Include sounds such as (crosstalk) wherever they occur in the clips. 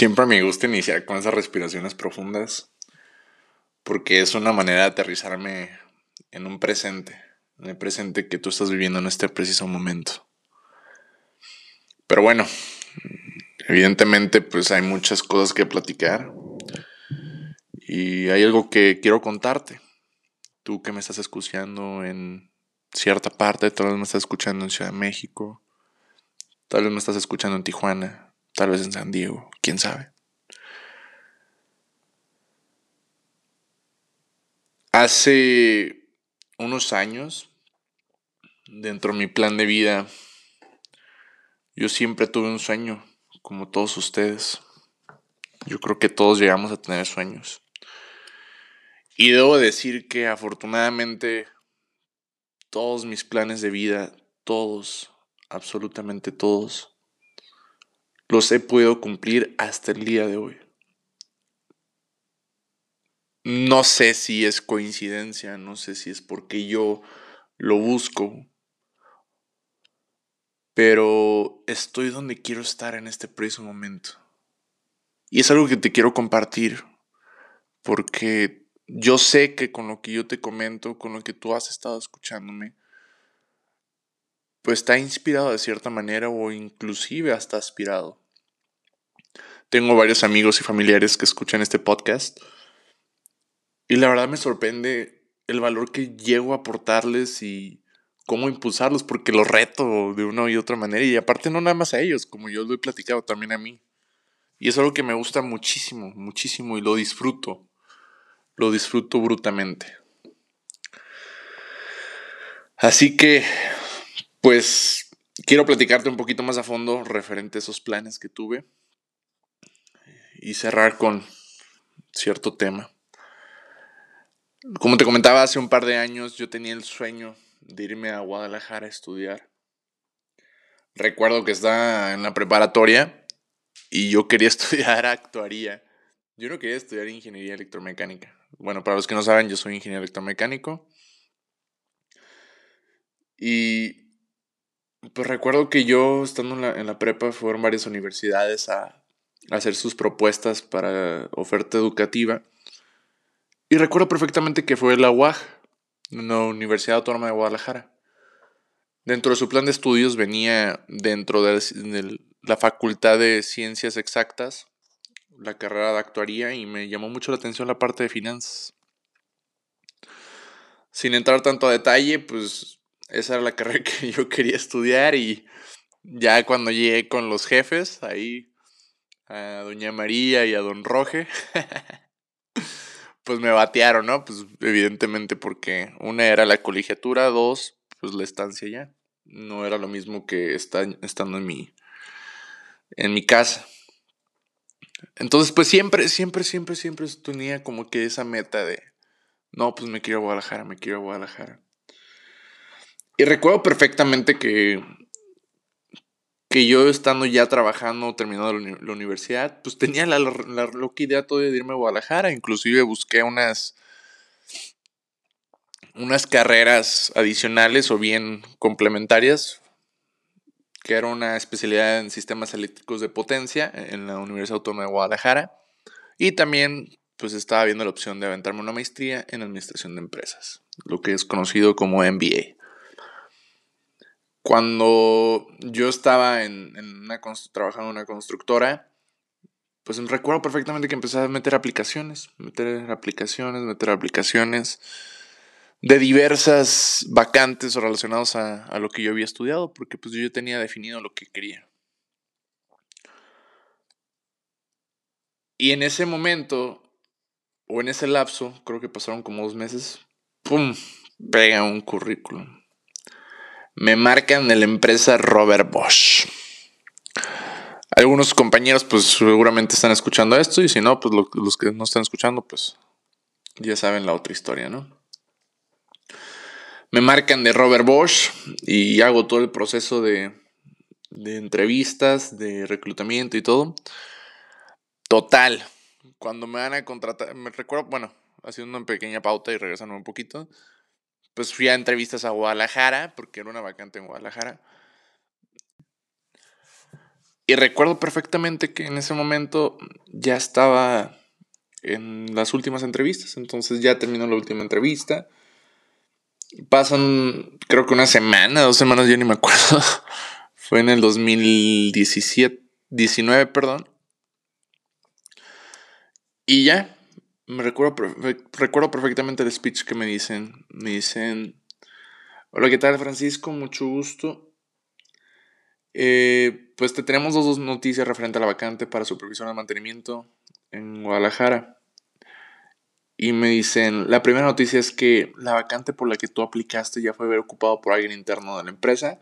Siempre me gusta iniciar con esas respiraciones profundas porque es una manera de aterrizarme en un presente, en el presente que tú estás viviendo en este preciso momento. Pero bueno, evidentemente pues hay muchas cosas que platicar y hay algo que quiero contarte. Tú que me estás escuchando en cierta parte, tal vez me estás escuchando en Ciudad de México, tal vez me estás escuchando en Tijuana, tal vez en San Diego, quién sabe. Hace unos años, dentro de mi plan de vida, yo siempre tuve un sueño, como todos ustedes. Yo creo que todos llegamos a tener sueños. Y debo decir que afortunadamente todos mis planes de vida, todos, absolutamente todos, los he podido cumplir hasta el día de hoy. No sé si es coincidencia, no sé si es porque yo lo busco, pero estoy donde quiero estar en este preciso momento. Y es algo que te quiero compartir, porque yo sé que con lo que yo te comento, con lo que tú has estado escuchándome, pues está inspirado de cierta manera o inclusive hasta aspirado. Tengo varios amigos y familiares que escuchan este podcast y la verdad me sorprende el valor que llego a aportarles y cómo impulsarlos, porque los reto de una y otra manera. Y aparte no nada más a ellos, como yo lo he platicado también a mí. Y es algo que me gusta muchísimo, muchísimo y lo disfruto. Lo disfruto brutalmente. Así que, pues, quiero platicarte un poquito más a fondo referente a esos planes que tuve y cerrar con cierto tema. Como te comentaba, hace un par de años yo tenía el sueño de irme a Guadalajara a estudiar. Recuerdo que estaba en la preparatoria y yo quería (laughs) estudiar actuaría. Yo no quería estudiar ingeniería electromecánica. Bueno, para los que no saben, yo soy ingeniero electromecánico. Y pues recuerdo que yo, estando en la, en la prepa, fueron varias universidades a, hacer sus propuestas para oferta educativa. Y recuerdo perfectamente que fue la UAG, la Universidad Autónoma de Guadalajara. Dentro de su plan de estudios venía dentro de, la Facultad de Ciencias Exactas, la carrera de actuaría, y me llamó mucho la atención la parte de finanzas. Sin entrar tanto a detalle, pues esa era la (laughs) carrera que yo quería estudiar y ya cuando llegué con los jefes, ahí a doña María y a don Roge, (laughs) pues me batearon, ¿no? Pues evidentemente porque una era la colegiatura, dos, pues la estancia ya. No era lo mismo que estando en mi, en mi casa. Entonces, pues siempre, siempre, siempre, siempre tenía como que esa meta de, no, pues me quiero a Guadalajara, me quiero a Guadalajara. Y recuerdo perfectamente que que yo estando ya trabajando, terminando la, universidad, pues tenía la, loca idea todavía de irme a Guadalajara. Inclusive busqué unas, unas carreras adicionales o bien complementarias, que era una especialidad en sistemas eléctricos de potencia en la Universidad Autónoma de Guadalajara. Y también pues estaba viendo la opción de aventarme una maestría en administración de empresas, lo que es conocido como MBA. Cuando yo estaba en, una, trabajando en una constructora, pues recuerdo perfectamente que empecé a meter aplicaciones, meter aplicaciones, meter aplicaciones de diversas vacantes relacionadas a, a lo que yo había estudiado, porque pues yo tenía definido lo que quería. Y en ese momento, o en ese lapso, creo que pasaron como dos meses, ¡pum! Pega un currículum me marcan de la empresa Robert Bosch. Algunos compañeros pues seguramente están escuchando esto y si no, pues los que no están escuchando pues ya saben la otra historia, ¿no? Me marcan de Robert Bosch y hago todo el proceso de, de entrevistas, de reclutamiento y todo. Total, cuando me van a contratar, me recuerdo, bueno, haciendo una pequeña pauta y regresando un poquito, pues fui a entrevistas a Guadalajara, porque era una vacante en Guadalajara. Y recuerdo perfectamente que en ese momento ya estaba en las últimas entrevistas, entonces ya terminó la última entrevista. Pasan, creo que una semana, dos semanas, yo ni me acuerdo. (laughs) Fue en el 2017, 19, perdón. Y ya, me recuerdo, recuerdo perfectamente el speech que me dicen. Me dicen, hola, ¿qué tal Francisco? Mucho gusto. Eh, pues te tenemos dos, noticias referente a la vacante para supervisión de mantenimiento en Guadalajara. Y me dicen, la primera noticia es que la vacante por la que tú aplicaste ya fue ocupado por alguien interno de la empresa.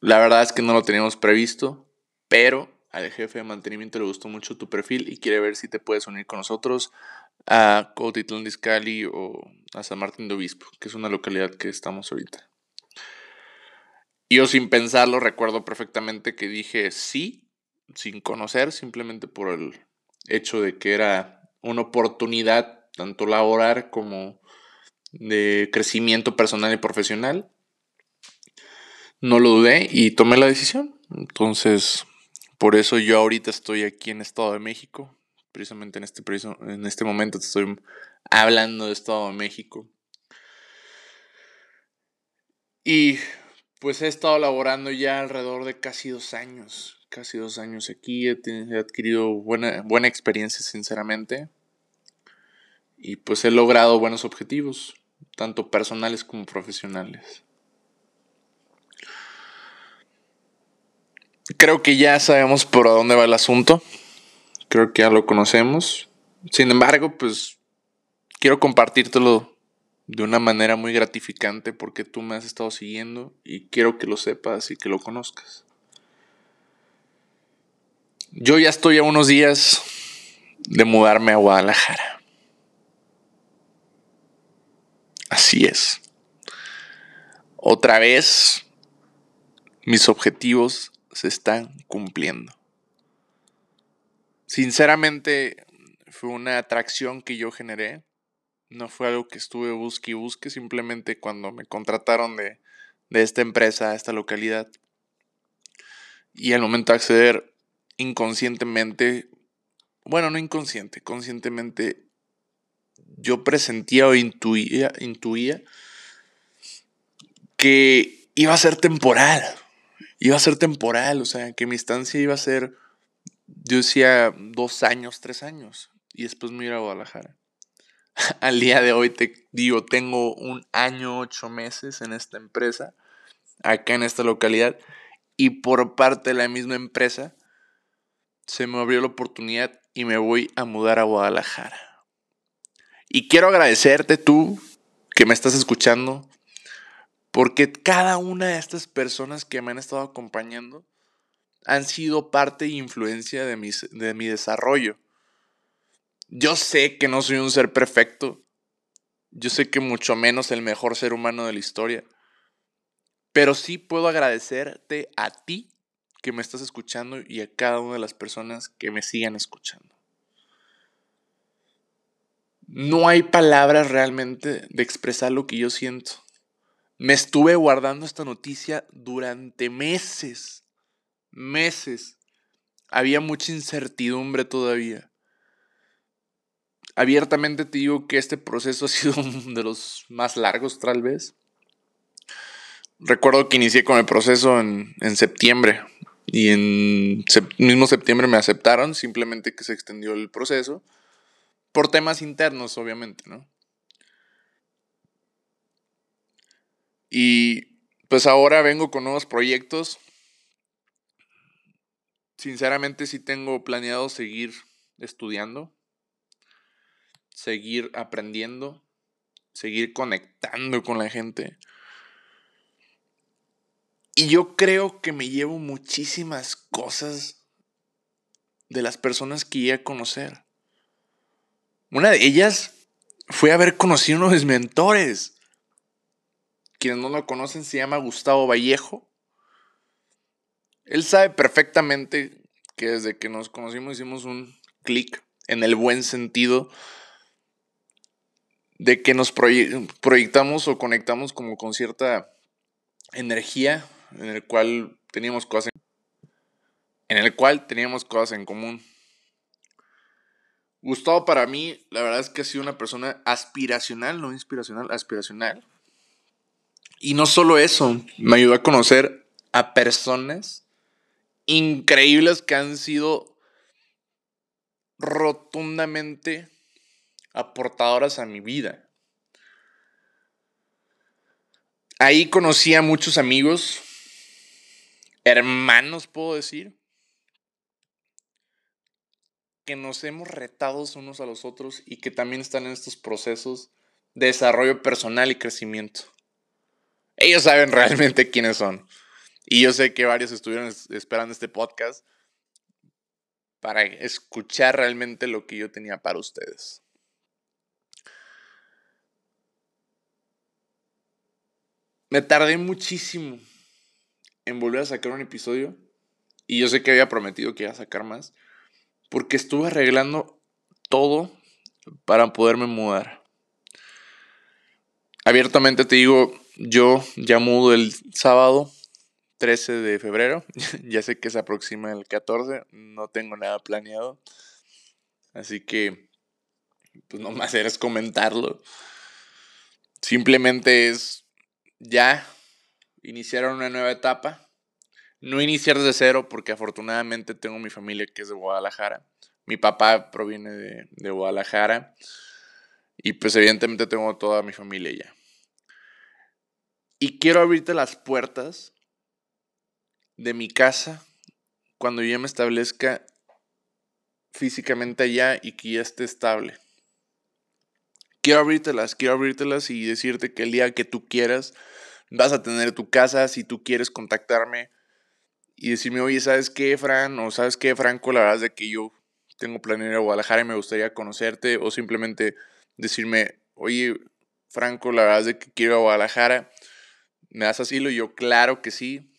La verdad es que no lo teníamos previsto, pero al jefe de mantenimiento le gustó mucho tu perfil y quiere ver si te puedes unir con nosotros a Cotitlán de Izcalli o a San Martín de Obispo, que es una localidad que estamos ahorita. Y yo sin pensarlo recuerdo perfectamente que dije sí, sin conocer, simplemente por el hecho de que era una oportunidad tanto laboral como de crecimiento personal y profesional. No lo dudé y tomé la decisión. Entonces, por eso yo ahorita estoy aquí en Estado de México. Precisamente en este, en este momento te estoy hablando de Estado de México. Y pues he estado laborando ya alrededor de casi dos años. Casi dos años aquí. He, he adquirido buena, buena experiencia, sinceramente. Y pues he logrado buenos objetivos, tanto personales como profesionales. Creo que ya sabemos por dónde va el asunto. Creo que ya lo conocemos. Sin embargo, pues quiero compartírtelo de una manera muy gratificante porque tú me has estado siguiendo y quiero que lo sepas y que lo conozcas. Yo ya estoy a unos días de mudarme a Guadalajara. Así es. Otra vez mis objetivos se están cumpliendo. Sinceramente, fue una atracción que yo generé. No fue algo que estuve busque y busque, simplemente cuando me contrataron de, de esta empresa a esta localidad. Y al momento de acceder inconscientemente, bueno, no inconsciente, conscientemente, yo presentía o intuía, intuía que iba a ser temporal iba a ser temporal, o sea, que mi estancia iba a ser, yo decía, dos años, tres años, y después me iba a Guadalajara. (laughs) Al día de hoy te digo, tengo un año, ocho meses en esta empresa, acá en esta localidad, y por parte de la misma empresa, se me abrió la oportunidad y me voy a mudar a Guadalajara. Y quiero agradecerte tú que me estás escuchando, porque cada una de estas personas que me han estado acompañando han sido parte e influencia de, de mi desarrollo. Yo sé que no soy un ser perfecto. Yo sé que mucho menos el mejor ser humano de la historia. Pero sí puedo agradecerte a ti que me estás escuchando y a cada una de las personas que me sigan escuchando. No hay palabras realmente de expresar lo que yo siento. Me estuve guardando esta noticia durante meses, meses. Había mucha incertidumbre todavía. Abiertamente te digo que este proceso (laughs) ha sido uno de los más largos tal vez. Recuerdo que inicié con el proceso en, septiembre y en mismo septiembre me aceptaron, simplemente que se extendió el proceso por temas internos, obviamente, ¿no? Y pues ahora vengo con nuevos proyectos. Sinceramente sí tengo planeado seguir estudiando, seguir aprendiendo, seguir conectando con la gente. Y yo creo que me llevo muchísimas cosas de las personas que iba a conocer. Una de ellas fue haber conocido uno de mis mentores. Quienes no lo conocen, se llama Gustavo Vallejo. Él sabe perfectamente que desde que nos conocimos hicimos un clic en el buen sentido de que nos proyectamos o conectamos como con cierta energía en el cual teníamos cosas. en el cual teníamos cosas en común. Gustavo para mí, la verdad es que ha sido una persona aspiracional, no inspiracional, aspiracional. Y no solo eso, me ayudó a conocer a personas increíbles que han sido rotundamente aportadoras a mi vida. Ahí conocí a muchos amigos, hermanos puedo decir, que nos hemos retado unos a los otros y que también están en estos procesos de desarrollo personal y crecimiento. Ellos saben realmente quiénes son. Y yo sé que varios estuvieron esperando este podcast para escuchar realmente lo que yo tenía para ustedes. Me tardé muchísimo en volver a sacar un episodio. Y yo sé que había prometido que iba a sacar más porque estuve arreglando todo para poderme mudar. Abiertamente te digo, yo ya mudo el sábado 13 de febrero. (laughs) ya sé que se aproxima el 14, no tengo nada planeado. Así que, pues nomás eres comentarlo. Simplemente es ya iniciar una nueva etapa no iniciar desde cero porque afortunadamente tengo mi familia que es de Guadalajara. Mi papá proviene de, Guadalajara y pues evidentemente tengo toda mi familia ya. Y quiero abrirte las puertas de mi casa cuando ya me establezca físicamente allá y que ya esté estable. Quiero abrírtelas, quiero abrírtelas y decirte que el día que tú quieras vas a tener tu casa. Si tú quieres contactarme, y decirme, oye, ¿sabes qué, Fran? O ¿sabes qué, Franco? La verdad es de que yo tengo planeado ir a Guadalajara y me gustaría conocerte. O simplemente decirme, oye, Franco, la verdad es de que quiero ir a Guadalajara. ¿Me das asilo? Y yo, claro que sí.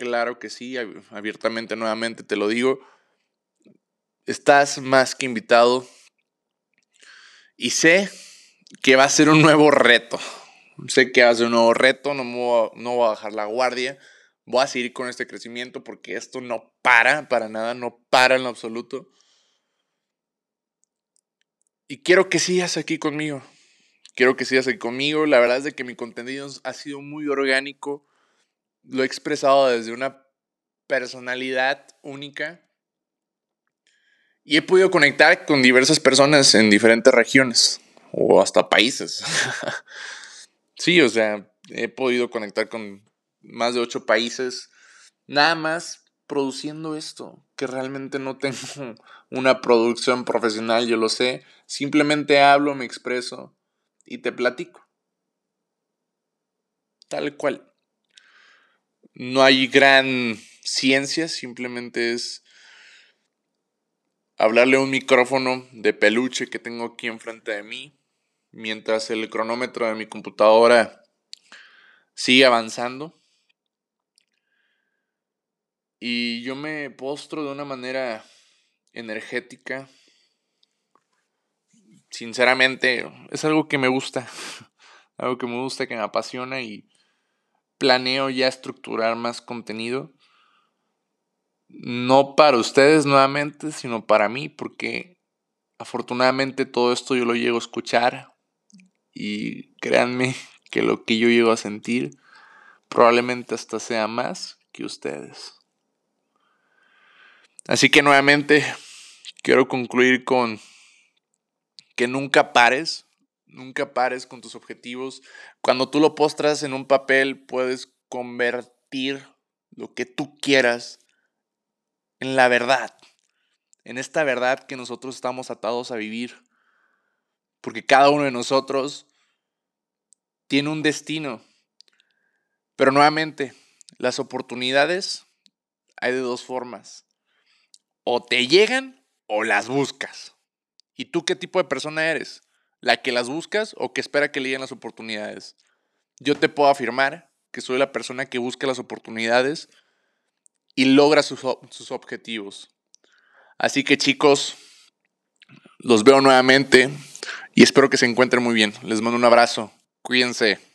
Claro que sí. Abiertamente, nuevamente te lo digo. Estás más que invitado. Y sé que va a ser un nuevo reto. Sé que va a ser un nuevo reto. No, voy no voy a bajar la guardia voy a seguir con este crecimiento porque esto no para, para nada, no para en lo absoluto. Y quiero que sigas aquí conmigo. Quiero que sigas aquí conmigo. La verdad es de que mi contenido ha sido muy orgánico. Lo he expresado desde una personalidad única. Y he podido conectar con diversas personas en diferentes regiones o hasta países. (laughs) sí, o sea, he podido conectar con más de ocho países, nada más produciendo esto, que realmente no tengo (laughs) una producción profesional, yo lo sé, simplemente hablo, me expreso y te platico. Tal cual. No hay gran ciencia, simplemente es hablarle a un micrófono de peluche que tengo aquí enfrente de mí, mientras el cronómetro de mi computadora sigue avanzando y yo me postro de una manera energética. Sinceramente, es algo que me gusta. (laughs) algo que me gusta, que me apasiona y planeo ya estructurar más contenido. No para ustedes nuevamente, sino para mí, porque afortunadamente todo esto yo lo llego a escuchar y créanme (laughs) que lo que yo llego a sentir probablemente hasta sea más que ustedes. Así que nuevamente quiero concluir con que nunca pares, nunca pares con tus objetivos. Cuando tú lo postras en un papel, puedes convertir lo que tú quieras en la verdad, en esta verdad que nosotros estamos atados a vivir. Porque cada uno de nosotros tiene un destino. Pero nuevamente, las oportunidades hay de dos formas o te llegan o las buscas. ¿Y tú qué tipo de persona eres? ¿La que las buscas o que espera que le lleguen las oportunidades? Yo te puedo afirmar que soy la persona que busca las oportunidades y logra sus, sus objetivos. Así que chicos, los veo nuevamente y espero que se encuentren muy bien. Les mando un abrazo. Cuídense.